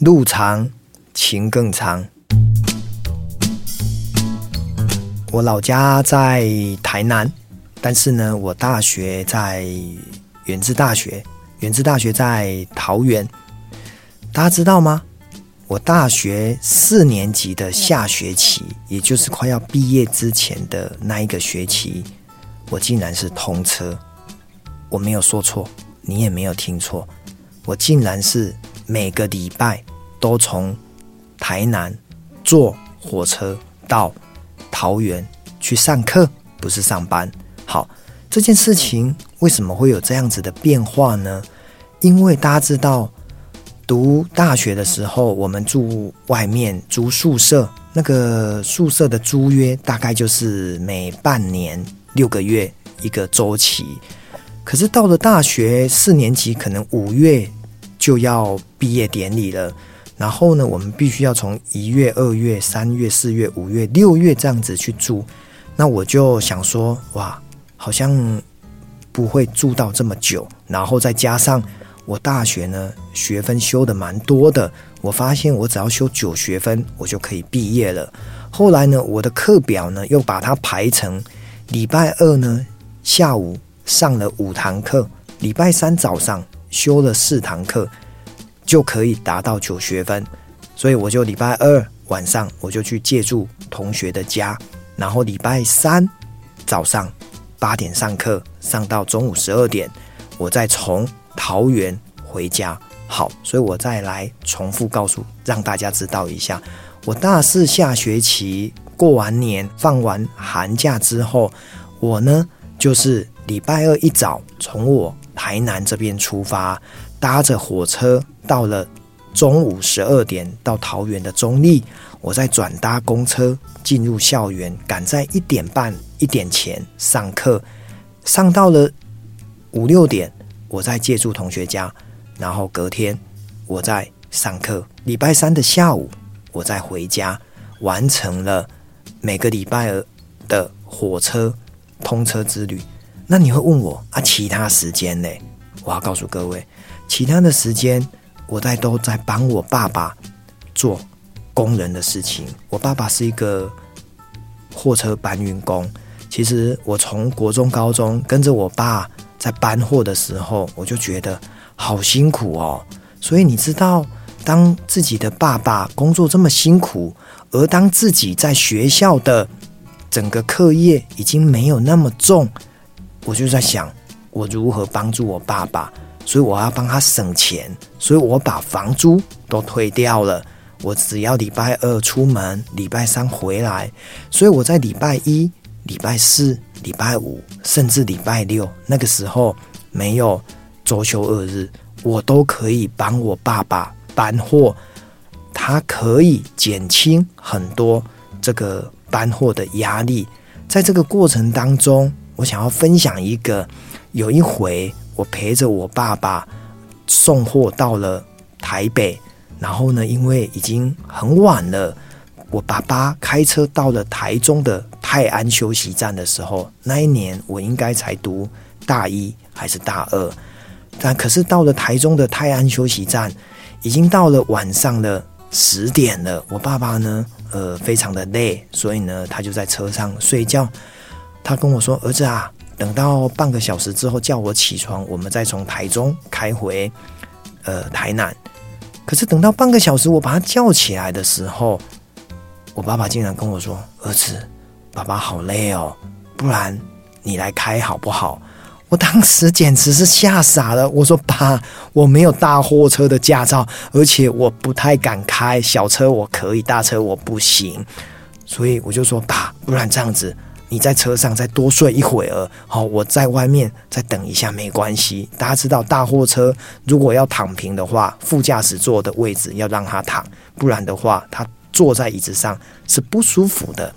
路长情更长。我老家在台南，但是呢，我大学在远志大学，远志大学在桃园。大家知道吗？我大学四年级的下学期，也就是快要毕业之前的那一个学期，我竟然是通车。我没有说错，你也没有听错，我竟然是每个礼拜都从台南坐火车到桃园去上课，不是上班。好，这件事情为什么会有这样子的变化呢？因为大家知道。读大学的时候，我们住外面租宿舍，那个宿舍的租约大概就是每半年六个月一个周期。可是到了大学四年级，可能五月就要毕业典礼了，然后呢，我们必须要从一月、二月、三月、四月、五月、六月这样子去住。那我就想说，哇，好像不会住到这么久，然后再加上。我大学呢，学分修的蛮多的。我发现我只要修九学分，我就可以毕业了。后来呢，我的课表呢又把它排成礼拜二呢下午上了五堂课，礼拜三早上修了四堂课，就可以达到九学分。所以我就礼拜二晚上我就去借住同学的家，然后礼拜三早上八点上课，上到中午十二点，我再从。桃园回家，好，所以我再来重复告诉，让大家知道一下，我大四下学期过完年，放完寒假之后，我呢就是礼拜二一早从我台南这边出发，搭着火车到了中午十二点到桃园的中坜，我再转搭公车进入校园，赶在一点半一点前上课，上到了五六点。我再借住同学家，然后隔天我再上课。礼拜三的下午，我再回家，完成了每个礼拜的火车通车之旅。那你会问我啊，其他时间呢？我要告诉各位，其他的时间我在都在帮我爸爸做工人的事情。我爸爸是一个货车搬运工。其实我从国中、高中跟着我爸。在搬货的时候，我就觉得好辛苦哦。所以你知道，当自己的爸爸工作这么辛苦，而当自己在学校的整个课业已经没有那么重，我就在想，我如何帮助我爸爸？所以我要帮他省钱，所以我把房租都退掉了。我只要礼拜二出门，礼拜三回来。所以我在礼拜一、礼拜四。礼拜五甚至礼拜六，那个时候没有周休二日，我都可以帮我爸爸搬货，他可以减轻很多这个搬货的压力。在这个过程当中，我想要分享一个，有一回我陪着我爸爸送货到了台北，然后呢，因为已经很晚了。我爸爸开车到了台中的泰安休息站的时候，那一年我应该才读大一还是大二，但可是到了台中的泰安休息站，已经到了晚上的十点了。我爸爸呢，呃，非常的累，所以呢，他就在车上睡觉。他跟我说：“儿子啊，等到半个小时之后叫我起床，我们再从台中开回呃台南。”可是等到半个小时，我把他叫起来的时候，我爸爸竟然跟我说：“儿子，爸爸好累哦，不然你来开好不好？”我当时简直是吓傻了。我说：“爸，我没有大货车的驾照，而且我不太敢开小车，我可以，大车我不行。”所以我就说：“爸，不然这样子，你在车上再多睡一会儿，好，我在外面再等一下，没关系。大家知道，大货车如果要躺平的话，副驾驶座的位置要让他躺，不然的话，他。”坐在椅子上是不舒服的，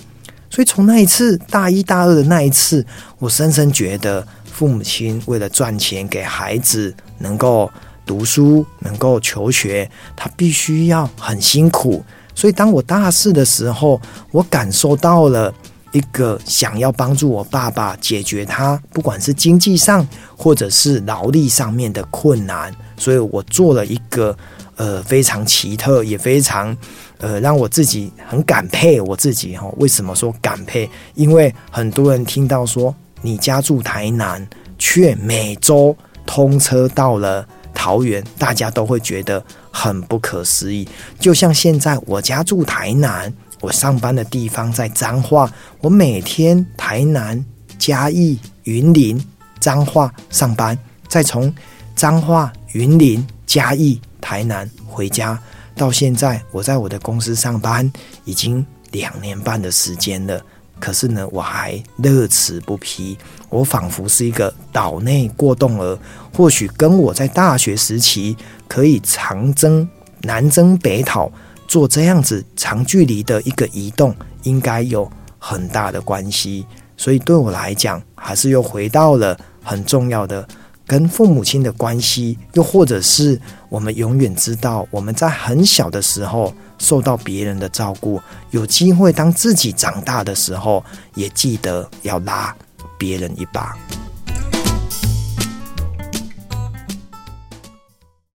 所以从那一次大一大二的那一次，我深深觉得父母亲为了赚钱给孩子能够读书、能够求学，他必须要很辛苦。所以当我大四的时候，我感受到了一个想要帮助我爸爸解决他不管是经济上或者是劳力上面的困难，所以我做了一个。呃非常奇特，也非常呃让我自己很感佩我自己哈。为什么说感佩？因为很多人听到说你家住台南，却每周通车到了桃园，大家都会觉得很不可思议。就像现在我家住台南，我上班的地方在彰化，我每天台南、嘉义、云林、彰化上班，再从彰化、云林、嘉义、台南回家，到现在我在我的公司上班已经两年半的时间了。可是呢，我还乐此不疲。我仿佛是一个岛内过动儿，或许跟我在大学时期可以长征南征北讨，做这样子长距离的一个移动，应该有很大的关系。所以对我来讲，还是又回到了很重要的跟父母亲的关系，又或者是我们永远知道我们在很小的时候受到别人的照顾，有机会当自己长大的时候，也记得要拉别人一把。